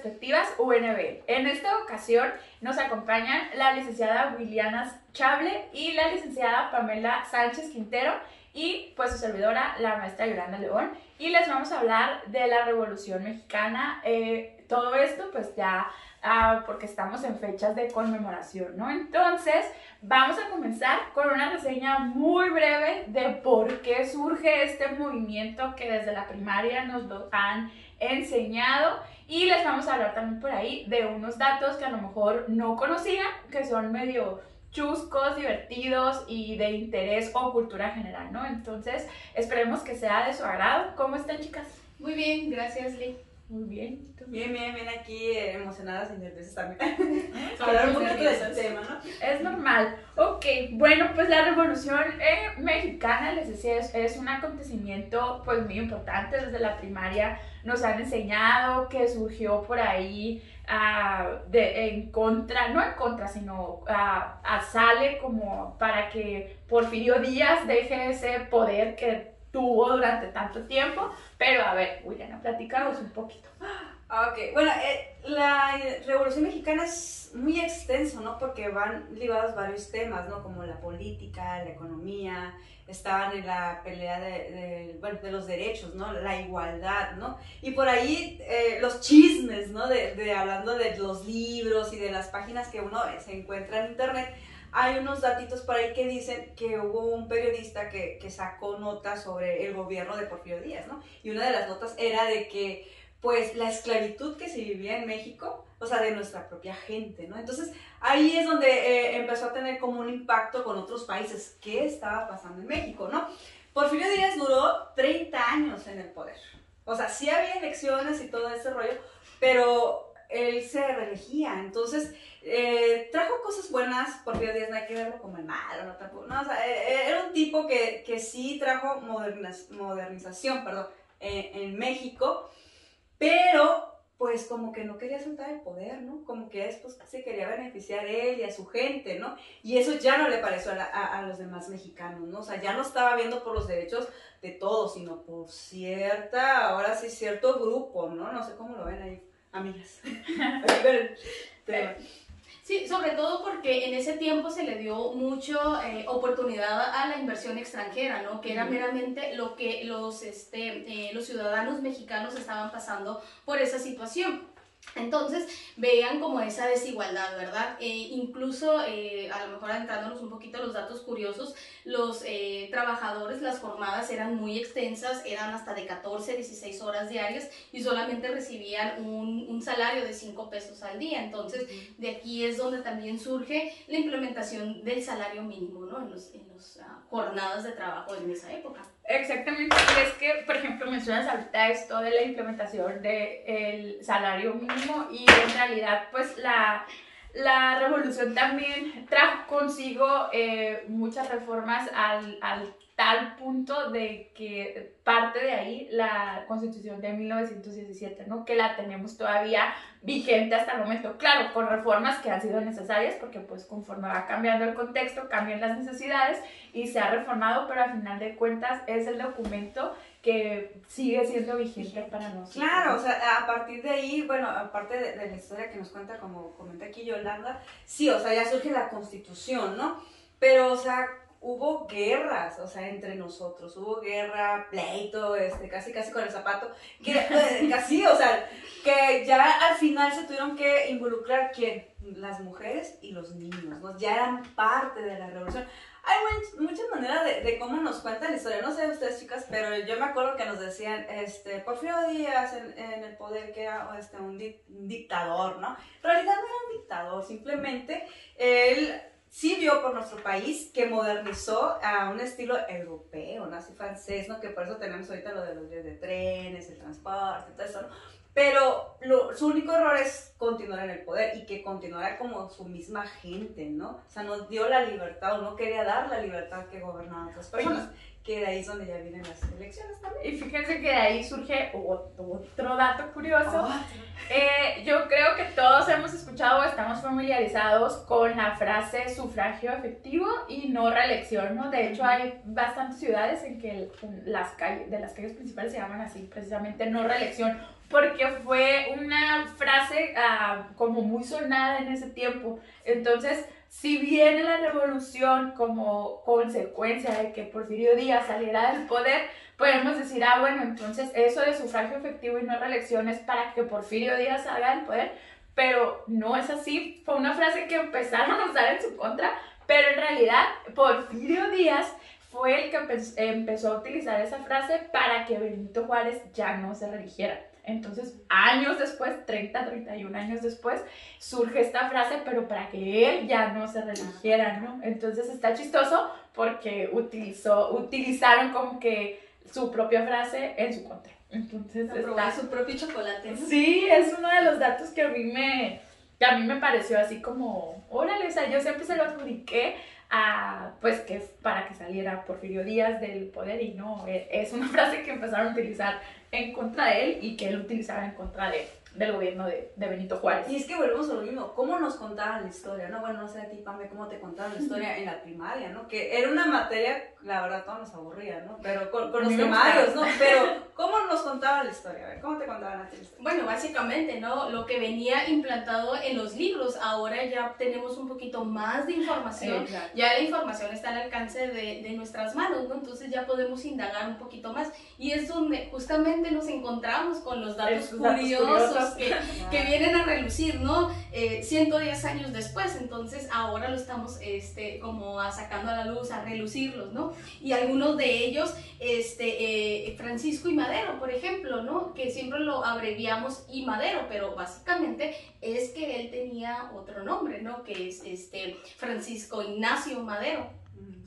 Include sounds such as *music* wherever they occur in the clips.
Perspectivas UNB. En esta ocasión nos acompañan la licenciada Williana Chable y la licenciada Pamela Sánchez Quintero y pues su servidora, la maestra Yolanda León. Y les vamos a hablar de la Revolución Mexicana. Eh, todo esto pues ya ah, porque estamos en fechas de conmemoración, ¿no? Entonces vamos a comenzar con una reseña muy breve de por qué surge este movimiento que desde la primaria nos lo han enseñado y les vamos a hablar también por ahí de unos datos que a lo mejor no conocían, que son medio chuscos, divertidos y de interés o cultura general, ¿no? Entonces, esperemos que sea de su agrado. ¿Cómo están, chicas? Muy bien, gracias, Lee. Muy bien. Bien, bien, bien aquí, eh, emocionadas y nerviosas también. *laughs* Hablar un poquito de ese tema, ¿no? Es normal. Ok, bueno, pues la Revolución eh, Mexicana, les decía, es, es, un acontecimiento pues muy importante desde la primaria. Nos han enseñado que surgió por ahí uh, de, en contra, no en contra, sino uh, sale como para que Porfirio Díaz deje ese poder que tuvo durante tanto tiempo. Pero a ver, William, platicamos un poquito. Ah, ok, bueno, eh, la Revolución Mexicana es muy extenso, ¿no? Porque van ligados varios temas, ¿no? Como la política, la economía, estaban en la pelea de, bueno, de los derechos, ¿no? La igualdad, ¿no? Y por ahí eh, los chismes, ¿no? De, de, hablando de los libros y de las páginas que uno se encuentra en internet, hay unos datitos por ahí que dicen que hubo un periodista que, que sacó notas sobre el gobierno de Porfirio Díaz, ¿no? Y una de las notas era de que, pues, la esclavitud que se vivía en México, o sea, de nuestra propia gente, ¿no? Entonces, ahí es donde eh, empezó a tener como un impacto con otros países. ¿Qué estaba pasando en México, no? Porfirio Díaz duró 30 años en el poder. O sea, sí había elecciones y todo ese rollo, pero él se reelegía. Entonces, eh, trajo cosas buenas, Porfirio Díaz no hay que verlo como el malo, no tampoco. No, o sea, eh, eh era un tipo que, que sí trajo moderniz modernización, perdón, en México, pero pues como que no quería soltar el poder, ¿no? Como que después se quería beneficiar él y a su gente, ¿no? Y eso ya no le pareció a, a, los demás mexicanos, ¿no? O sea, ya no estaba viendo por los derechos de todos, sino por cierta, ahora sí, cierto grupo, ¿no? No sé cómo lo ven ahí, amigas. *laughs* Sí, sobre todo porque en ese tiempo se le dio mucha eh, oportunidad a la inversión extranjera, ¿no? Que era meramente lo que los, este, eh, los ciudadanos mexicanos estaban pasando por esa situación. Entonces veían como esa desigualdad, ¿verdad? Eh, incluso, eh, a lo mejor adentrándonos un poquito a los datos curiosos, los eh, trabajadores, las jornadas eran muy extensas, eran hasta de 14, 16 horas diarias y solamente recibían un, un salario de 5 pesos al día. Entonces, de aquí es donde también surge la implementación del salario mínimo, ¿no? En las en los, uh, jornadas de trabajo en esa época. Exactamente, es que, por ejemplo, mencionas ahorita esto de la implementación del salario mínimo y en realidad, pues la, la revolución también trajo consigo eh, muchas reformas al, al tal punto de que parte de ahí la constitución de 1917, ¿no? Que la tenemos todavía vigente hasta el momento. Claro, con reformas que han sido necesarias porque pues conforme va cambiando el contexto, cambian las necesidades y se ha reformado, pero al final de cuentas es el documento que sigue siendo vigente para nosotros. Claro, o sea, a partir de ahí, bueno, aparte de, la historia que nos cuenta, como comenta aquí Yolanda, sí, o sea, ya surge la constitución, ¿no? Pero, o sea, hubo guerras, o sea, entre nosotros, hubo guerra, pleito, este, casi casi con el zapato, que *laughs* casi, o sea, que ya al final se tuvieron que involucrar quién, las mujeres y los niños, ¿no? Ya eran parte de la revolución. Hay muchas maneras de, de, cómo nos cuentan la historia, no sé ustedes chicas, pero yo me acuerdo que nos decían, este, Porfirio Díaz en, en el poder que era este, un, di un dictador, ¿no? En realidad no era un dictador, simplemente él sí vio por nuestro país que modernizó a un estilo europeo, ¿no? Así francés, ¿no? Que por eso tenemos ahorita lo de los vías de trenes, el transporte, todo eso, ¿no? Pero lo, su único error es continuar en el poder y que continuara como su misma gente, ¿no? O sea, nos dio la libertad o no quería dar la libertad que gobernaban otras personas. Que de ahí es donde ya vienen las elecciones también. Y fíjense que de ahí surge otro dato curioso. Eh, yo creo que todos hemos escuchado o estamos familiarizados con la frase sufragio efectivo y no reelección, ¿no? De hecho, hay bastantes ciudades en que las calles, de las calles principales se llaman así, precisamente no reelección, porque fue una frase ah, como muy sonada en ese tiempo. Entonces, si viene la revolución como consecuencia de que Porfirio Díaz saliera del poder, podemos decir, ah, bueno, entonces eso de sufragio efectivo y no reelección es para que Porfirio Díaz salga del poder, pero no es así. Fue una frase que empezaron a usar en su contra, pero en realidad Porfirio Díaz fue el que empezó a utilizar esa frase para que Benito Juárez ya no se religiera. Entonces, años después, 30, 31 años después, surge esta frase, pero para que él ya no se religiera, ¿no? Entonces está chistoso porque utilizó, utilizaron como que su propia frase en su contra. Entonces está... su propio chocolate. Sí, es uno de los datos que a mí me, que a mí me pareció así como, órale, o sea, yo siempre se lo adjudiqué a, pues, que para que saliera Porfirio Díaz del poder y no, e, es una *laughs* frase que empezaron a utilizar en contra de él y que él utilizaba en contra de, del gobierno de, de, Benito Juárez. Y es que volvemos a lo mismo, ¿cómo nos contaban la historia? No, bueno, no sé a ti, Pame, cómo te contaban la historia en la primaria, ¿no? Que era una materia, la verdad, todos nos aburría, ¿no? Pero con, con los primarios, ¿no? Pero, ¿cómo nos contaban la historia? A ver, ¿cómo te contaban la historia? Bueno, básicamente, ¿no? Lo que venía implantado en los libros, ahora ya tenemos un poquito más de información, ya la información está al alcance de, de nuestras manos, ¿no? Entonces ya podemos indagar un poquito más. Y es donde justamente nos encontramos con los datos curiosos que, que, vienen a relucir, ¿no? Eh, 110 años después, entonces ahora lo estamos este, como a sacando a la luz, a relucirlos, ¿no? Y algunos de ellos, este, eh, Francisco y Madero, por ejemplo, ¿no? Que siempre lo abreviamos y Madero, pero básicamente es que él tenía otro nombre, ¿no? Que es este, Francisco Ignacio Madero.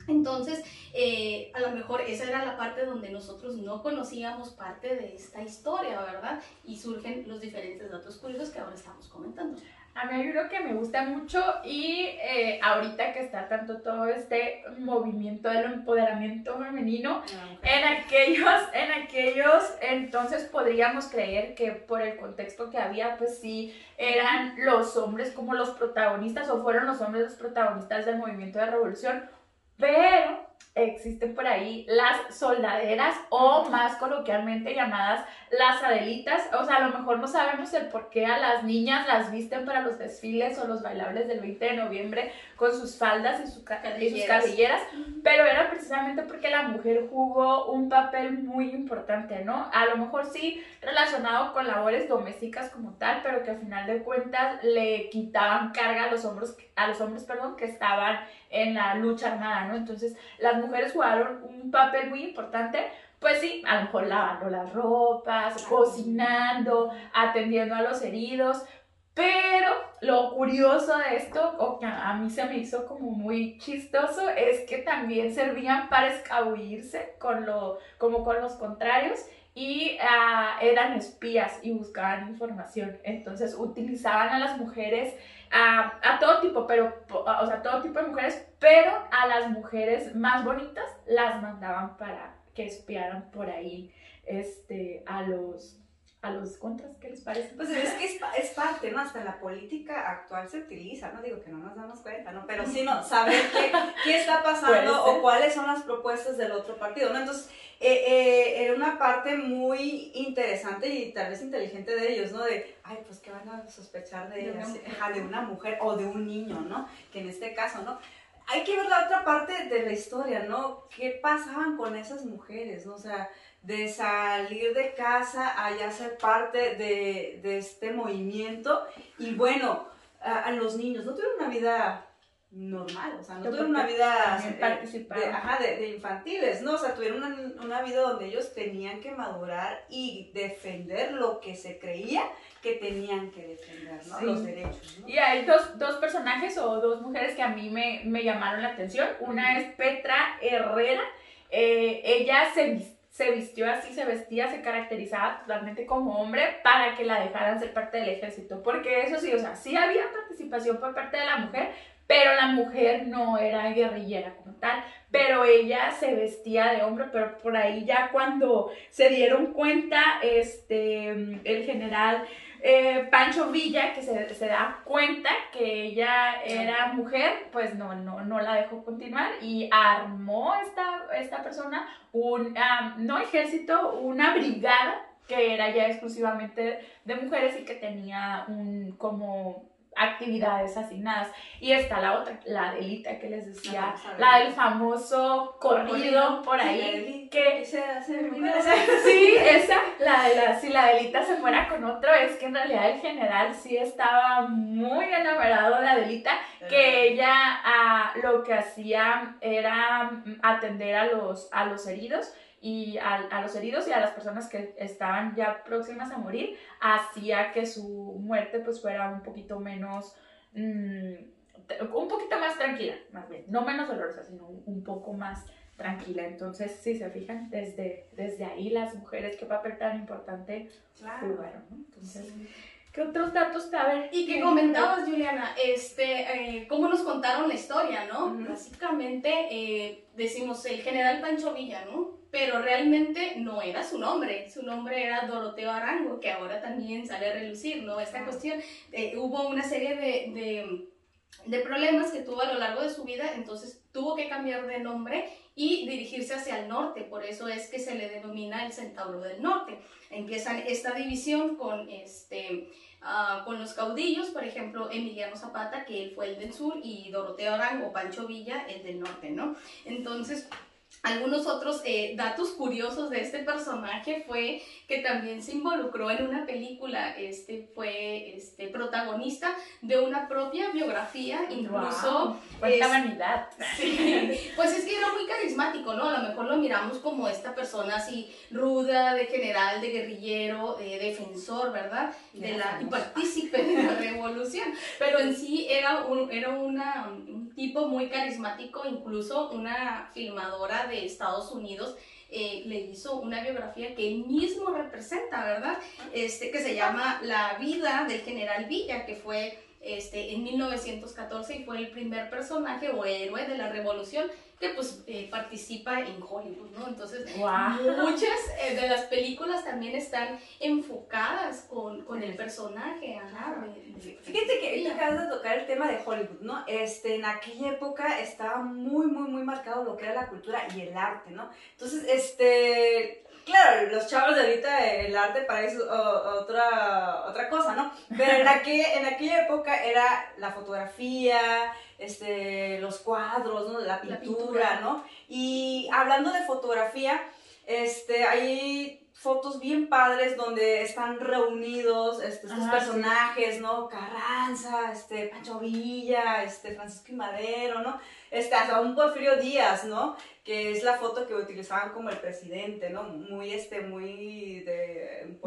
Entonces, eh, a lo mejor esa era la parte donde nosotros no conocíamos parte de esta historia, ¿verdad? Y surgen los diferentes datos curiosos que ahora estamos comentando. A mí hay uno que me gusta mucho y eh, ahorita que está tanto todo este movimiento del empoderamiento femenino, ah, en aquellos, en aquellos entonces podríamos creer que por el contexto que había, pues sí, eran los hombres como los protagonistas o fueron los hombres los protagonistas del movimiento de revolución pero existen por ahí las soldaderas o más coloquialmente llamadas las adelitas. O sea, a lo mejor no sabemos el por qué a las niñas las visten para los desfiles o los bailables del 20 de noviembre con sus faldas y, sus cabelleras, pero era precisamente porque la mujer jugó un papel muy importante, ¿no? A lo mejor sí relacionado con labores domésticas como tal, pero que al final de cuentas le quitaban carga a los hombros, a los hombres, perdón, que estaban en la lucha armada, ¿no? Entonces, las mujeres jugaron un papel muy importante, pues sí, a lo mejor lavando las ropas, cocinando, atendiendo a los heridos, pero lo curioso de esto, o que a mí se me hizo como muy chistoso, es que también servían para escabullirse con lo, como con los contrarios y ah, eran espías y buscaban información. Entonces utilizaban a las mujeres, a todo tipo, pero, o sea, todo tipo de mujeres, pero a las mujeres más bonitas las mandaban para que espiaran por ahí este, a los a los contras, ¿qué les parece? Pues es que es, parte, ¿no? Hasta la política actual se utiliza, no digo que no nos damos cuenta, ¿no? Pero sí, no, saber qué, qué está pasando o cuáles son las propuestas del otro partido, ¿no? Entonces, eh, eh, era una parte muy interesante y tal vez inteligente de ellos, ¿no? De, ay, pues, ¿qué van a sospechar de, de, una, de una mujer o de un niño, ¿no? Que en este caso, ¿no? Hay que ver la otra parte de la historia, ¿no? ¿Qué pasaban con esas mujeres, ¿no? O sea, de salir de casa a ya ser parte de, de este movimiento. Y bueno, a, los niños no tuvieron una vida normal, o sea, no tuvieron una vida eh, de, ajá, de, infantiles, ¿no? O sea, tuvieron una, una, vida donde ellos tenían que madurar y defender lo que se creía que tenían que defender, ¿no? Los derechos, ¿no? Y hay dos, dos, personajes o dos mujeres que a mí me, me llamaron la atención. Una es Petra Herrera. Eh, ella se se vistió así, se vestía, se caracterizaba totalmente como hombre para que la dejaran ser parte del ejército. Porque eso sí, o sea, sí había participación por parte de la mujer, pero la mujer no era guerrillera como tal, pero ella se vestía de hombre, pero por ahí ya cuando se dieron cuenta, este, el general eh, Pancho Villa, que se, se, da cuenta que ella era mujer, pues no, no, no la dejó continuar y armó esta, esta persona un, no ejército, una brigada que era ya exclusivamente de mujeres y que tenía un como actividades asignadas. Y está la otra, la Adelita que les decía, la del famoso corrido por ahí. que se hace Sí, esa, la de la, si la Adelita se fuera con otro, es que en realidad el general sí estaba muy enamorado de Adelita, que ella ah, lo que hacía era atender a los, a los heridos y a, los heridos y a las personas que estaban ya próximas a morir, hacía que su muerte pues fuera un poquito menos, mm, un poquito más tranquila, más bien, no menos dolorosa, sino un, poco más tranquila. Entonces, si se fijan, desde, desde ahí las mujeres, qué papel tan importante jugaron, ¿no? Entonces... ¿Qué otros datos caben? Y que comentabas, Juliana, este, eh, cómo nos contaron la historia, ¿no? Básicamente, eh, decimos el general Pancho Villa, ¿no? pero realmente no era su nombre, su nombre era Doroteo Arango, que ahora también sale a relucir, ¿no? Esta cuestión, eh, hubo una serie de, de, de, problemas que tuvo a lo largo de su vida, entonces tuvo que cambiar de nombre y dirigirse hacia el norte, por eso es que se le denomina el Centauro del Norte. Empiezan esta división con este... Uh, con los caudillos, por ejemplo, Emiliano Zapata, que él fue el del sur, y Doroteo Arango, Pancho Villa, el del norte, ¿no? Entonces, algunos otros eh, datos curiosos de este personaje fue que también se involucró en una película, este fue este, protagonista de una propia biografía, incluso... ¡Cuánta vanidad! *laughs* pues es que era muy carismático, ¿no? A lo mejor lo miramos como esta persona así ruda, de general, de guerrillero, de defensor, ¿verdad? De la, y partícipe de la revolución, pero en sí era, un, era una, un tipo muy carismático, incluso una filmadora de Estados Unidos eh, le hizo una biografía que él mismo representa, ¿verdad? Este, que se llama La vida del general Villa, que fue este, en 1914 y fue el primer personaje o héroe de la revolución que pues eh, participa en Hollywood, ¿no? Entonces, muchas eh, de las películas también están enfocadas con, con el personaje, ajá. Fíjate que acabas de tocar el tema de Hollywood, ¿no? Este, en aquella época estaba muy, muy, muy marcado lo que era la cultura y el arte, ¿no? Entonces, este, Claro, los chavos de ahorita el arte para eso otra, otra cosa, ¿no? Pero en, *laughs* aquella, en aquella época era la fotografía, este, los cuadros, ¿no? La pintura, ¿no? Y hablando de fotografía, este, hay fotos bien padres donde están reunidos este, estos personajes, ¿no? Carranza, este, Pancho Villa, este, Francisco y Madero, ¿no? Este, hasta un Porfirio Díaz, ¿no? Que es la foto que utilizaban como el presidente, ¿no? Muy, este, muy de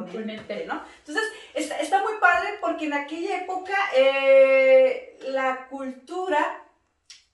¿no? Entonces, está, está, muy padre porque en aquella época eh, la cultura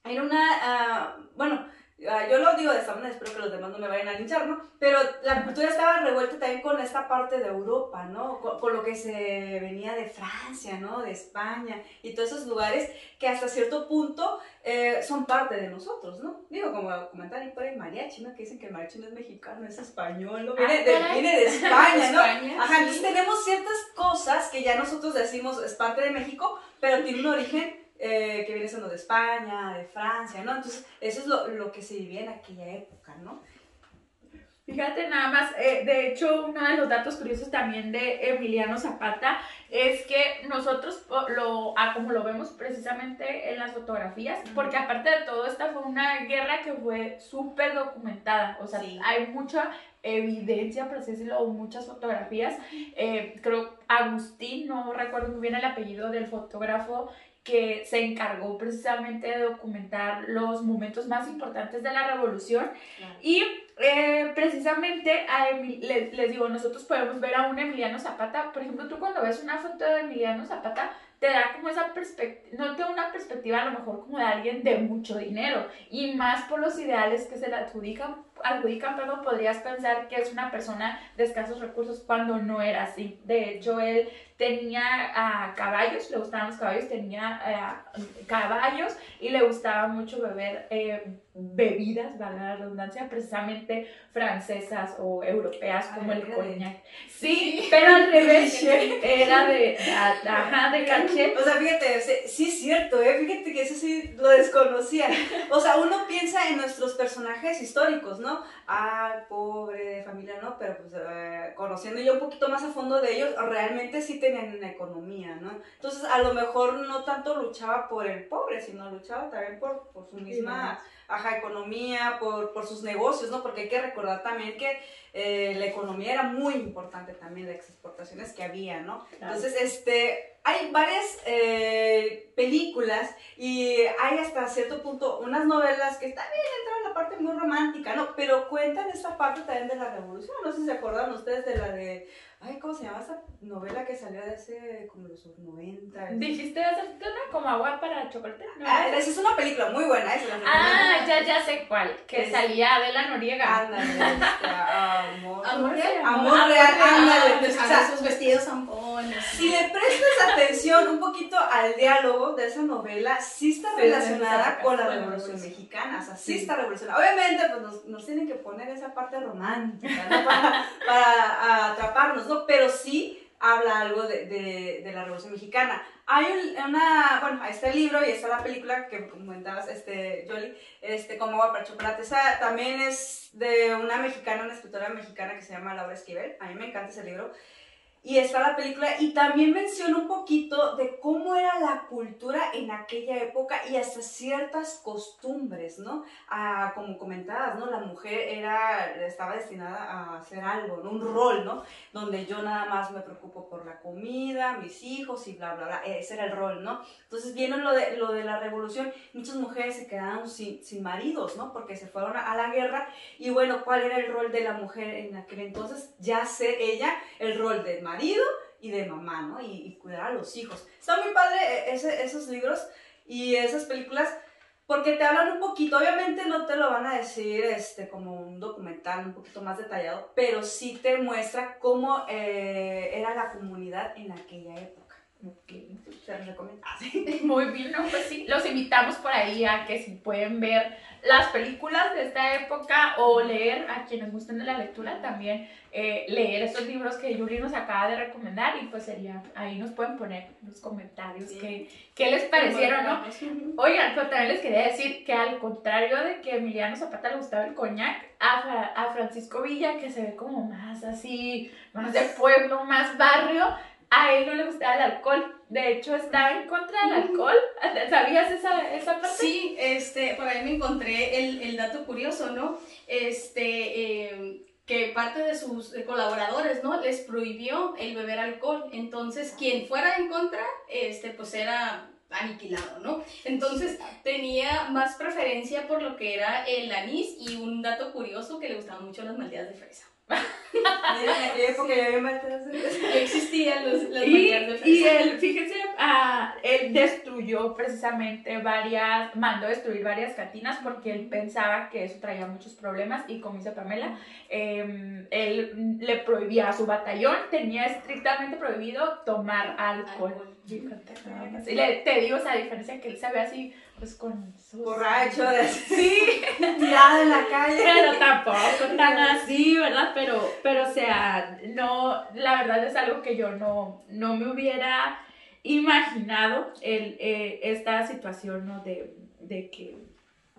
era una, ah, bueno, yo lo digo de esta manera, espero que los demás no me vayan a linchar, ¿no? Pero la cultura estaba revuelta también con esta parte de Europa, ¿no? Con, lo que se venía de Francia, ¿no? De España y todos esos lugares que hasta cierto punto eh, son parte de nosotros, ¿no? Digo, como comentar ahí por el mariachi, ¿no? Que dicen que el mariachi no es mexicano, es español, ¿no? Viene, de, ah, viene de España, ¿no? Ajá, entonces tenemos ciertas cosas que ya nosotros decimos es parte de México, pero tiene un origen eh, que viene siendo de España, de Francia, ¿no? Entonces, eso es lo, lo, que se vivía en aquella época, ¿no? Fíjate nada más, eh, de hecho, uno de los datos curiosos también de Emiliano Zapata es que nosotros lo, ah, como lo vemos precisamente en las fotografías, porque aparte de todo, esta fue una guerra que fue súper documentada, o sea, hay mucha evidencia, por así decirlo, muchas fotografías. Eh, creo Agustín, no recuerdo muy bien el apellido del fotógrafo que se encargó precisamente de documentar los momentos más importantes de la revolución. Y eh, precisamente les, digo, nosotros podemos ver a un Emiliano Zapata, por ejemplo, tú cuando ves una foto de Emiliano Zapata, te da como esa perspectiva, no te da una perspectiva a lo mejor como de alguien de mucho dinero, y más por los ideales que se le adjudican, adjudican, perdón, podrías pensar que es una persona de escasos recursos cuando no era así. De hecho, él tenía ah, caballos, le gustaban los caballos, tenía ah, caballos y le gustaba mucho beber eh, bebidas, valga la redundancia, precisamente francesas o europeas como el coñac. Sí, pero al revés, era de, ajá, de caché. O sea, fíjate, sí es cierto, ¿eh? fíjate que eso sí lo desconocía. O sea, uno piensa en nuestros personajes históricos, ¿no? Ah, pobre, de familia, ¿no? Pero pues eh, conociendo yo un poquito más a fondo de ellos, realmente sí tenían una economía, ¿no? Entonces, a lo mejor no tanto luchaba por el pobre, sino luchaba también por, por su misma ajá, economía, por, por, sus negocios, ¿no? Porque hay que recordar también que eh, la economía era muy importante también, las exportaciones que había, ¿no? Entonces, este, hay varias eh, películas y hay hasta cierto punto unas novelas que están bien parte muy romántica, ¿no? Pero cuentan esta parte también de la revolución, no sé si se acuerdan ustedes de la de Ay, ¿cómo se llama esa novela que salió de hace como los 90? ¿Dijiste hace una como agua para chocolate? Ah, esa es una película muy buena, esa Ah, ya, ya sé cuál. Que salía Adela Noriega. Ándale, *laughs* amor. Amor real. Amor real, ándale. O sea, esos vestidos zampones. Si le prestas atención un poquito al diálogo de esa novela, sí está relacionada con la Revolución Mexicana. O sea, sí, está relacionada. Obviamente, pues nos, nos, tienen que poner esa parte romántica, ¿no? Para, para atraparnos, pero sí habla algo de, la Revolución Mexicana. Hay una, bueno, está el libro y está la película que comentabas, este, Jolie, este, como agua para chocolate. Esa también es de una mexicana, una escritora mexicana que se llama Laura Esquivel. A mí me encanta ese libro y está la película y también menciona un poquito de cómo era la cultura en aquella época y hasta ciertas costumbres, ¿no? Ah, como comentabas, ¿no? La mujer era, estaba destinada a hacer algo, ¿no? Un rol, ¿no? Donde yo nada más me preocupo por la comida, mis hijos y bla, bla, bla. Ese era el rol, ¿no? Entonces viene lo de, lo de la revolución, muchas mujeres se quedaron sin, sin maridos, ¿no? Porque se fueron a, a la guerra y bueno, ¿cuál era el rol de la mujer en aquel entonces? Ya ser ella el rol de marido y de mamá, ¿no? Y, cuidar a los hijos. Está muy padre ese, esos libros y esas películas porque te hablan un poquito, obviamente no te lo van a decir este, como un documental un poquito más detallado, pero sí te muestra cómo eh, era la comunidad en aquella época. Ok, se los recomiendo. *laughs* Muy bien, ¿no? Pues sí, los invitamos por ahí a que si pueden ver las películas de esta época o leer, a quienes gusten de la lectura también, eh, leer estos libros que Yuri nos acaba de recomendar y pues sería, ahí nos pueden poner en los comentarios qué, qué, les parecieron, ¿no? Oigan, pero también les quería decir que al contrario de que Emiliano Zapata le gustaba el coñac, a, a Francisco Villa, que se ve como más así, más de pueblo, más barrio, a él no le gustaba el alcohol. De hecho, estaba en contra del alcohol. ¿Sabías esa, esa parte? Sí, este, por ahí me encontré el, el dato curioso, ¿no? Este, em, que parte de sus colaboradores, ¿no? Les prohibió el beber alcohol. Entonces, quien fuera en contra, este, pues era aniquilado, ¿no? Entonces tenía más preferencia por lo que era el anís y un dato curioso que le gustaban mucho las malteadas de fresa. *laughs* existían los, las y, y él, fíjense, ah, él destruyó precisamente varias, mandó destruir varias cantinas porque él pensaba que eso traía muchos problemas y como dice Pamela, em, él le prohibía a su batallón, tenía estrictamente prohibido tomar alcohol. Y le, te digo esa diferencia que él se ve así, pues con su... Borracho, de... sí, *laughs* tirado en la calle. Pero tampoco tan así, ¿verdad? Pero, pero o sea, no, la verdad es algo que yo no, no me hubiera imaginado el, eh, esta situación, ¿no? De, de que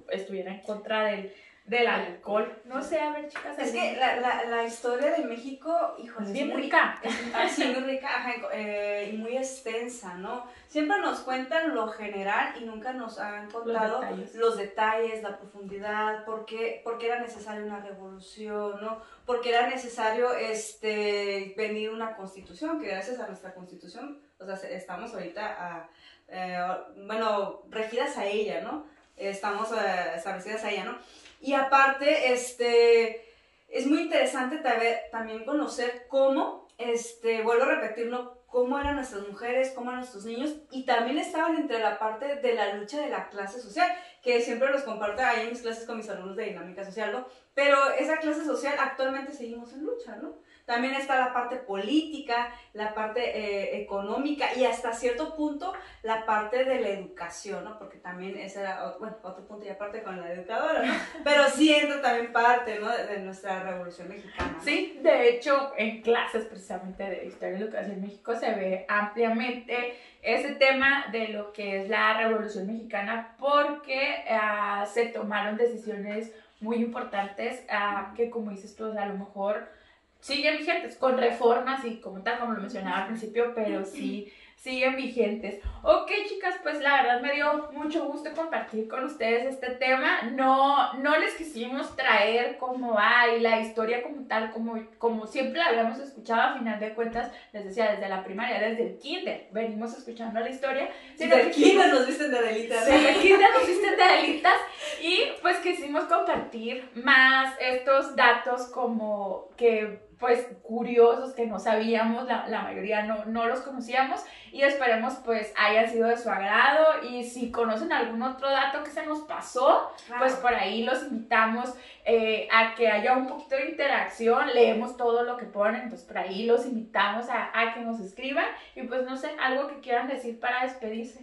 estuviera en contra del del alcohol. No sé, a ver, chicas. Es que la, la, la, historia de México, híjole, es bien rica. Es, muy rica eh, y muy extensa, ¿no? Siempre nos cuentan lo general y nunca nos han contado los detalles, la profundidad, por qué, por qué era necesaria una revolución, ¿no? Porque era necesario este, venir una constitución, que gracias a nuestra constitución, o sea, estamos ahorita, a, eh, bueno, regidas a ella, ¿no? Estamos eh, establecidas a ella, ¿no? Y aparte, este, es muy interesante también conocer cómo, este, vuelvo a repetirlo, cómo eran nuestras mujeres, cómo eran nuestros niños, y también estaban entre la parte de la lucha de la clase social, que siempre los comparto ahí en mis clases con mis alumnos de dinámica social, ¿no? Pero esa clase social actualmente seguimos en lucha, ¿no? También está la parte política, la parte eh, económica y hasta cierto punto la parte de la educación, ¿no? Porque también ese era, bueno, otro punto y aparte con la educadora, ¿no? *laughs* Pero sí entra también parte, ¿no? De, nuestra revolución mexicana. Sí, de hecho, en clases precisamente de Historia y Educación en México se ve ampliamente ese tema de lo que es la revolución mexicana porque ah, se tomaron decisiones muy importantes ah, que como dices tú, a lo mejor siguen vigentes, con reformas y como tal, como lo mencionaba al principio, pero sí *laughs* siguen vigentes. Ok, chicas, pues la verdad me dio mucho gusto compartir con ustedes este tema. No, no les quisimos traer como hay la historia como tal, como, como siempre la habíamos escuchado, a final de cuentas, les decía, desde la primaria, desde el kinder, venimos escuchando la historia. Desde el kinder nos visten de delitas. Desde el kinder nos visten de delitas y pues quisimos compartir más estos datos como que pues curiosos que no sabíamos, la, la mayoría no, no, los conocíamos y esperemos pues hayan sido de su agrado y si conocen algún otro dato que se nos pasó, pues por ahí los invitamos eh, a que haya un poquito de interacción, leemos todo lo que ponen, entonces por ahí los invitamos a, a que nos escriban y pues no sé, algo que quieran decir para despedirse.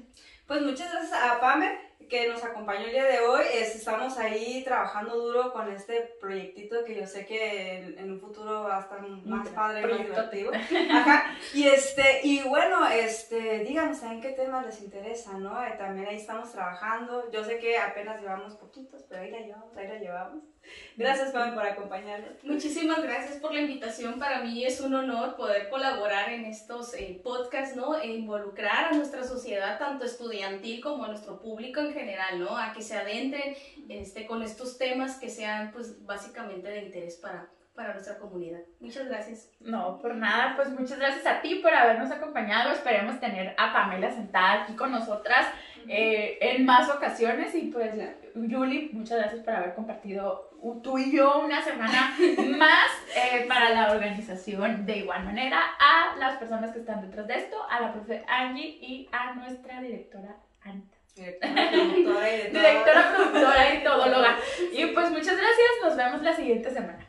Pues muchas gracias a Pame que nos acompañó el día de hoy. estamos ahí trabajando duro con este proyectito que yo sé que en, un futuro va a estar más padre, más divertido. Ajá. Y, este, y bueno, este, díganos en qué tema les interesa, ¿no? Eh, también ahí estamos trabajando. Yo sé que apenas llevamos poquitos, pero ahí la llevamos, ahí la llevamos. Gracias, Pame, por acompañarnos. Muchísimas gracias por la invitación. Para mí es un honor poder colaborar en estos eh, podcasts, ¿no? E involucrar a nuestra sociedad, tanto estudiantil como a nuestro público en general, ¿no? A que se adentren este, con estos temas que sean, pues, básicamente de interés para, para nuestra comunidad. Muchas gracias. No, por nada, pues muchas gracias a ti por habernos acompañado. Esperemos tener a Pamela sentada aquí con nosotras eh, en más ocasiones y pues Yuli, muchas gracias por haber compartido tú y yo una semana *laughs* más eh, para la organización. De igual manera, a las personas que están detrás de esto, a la profe Angie y a nuestra directora Anita. Directora, productora y *laughs* todóloga. Y pues muchas gracias, nos vemos la siguiente semana.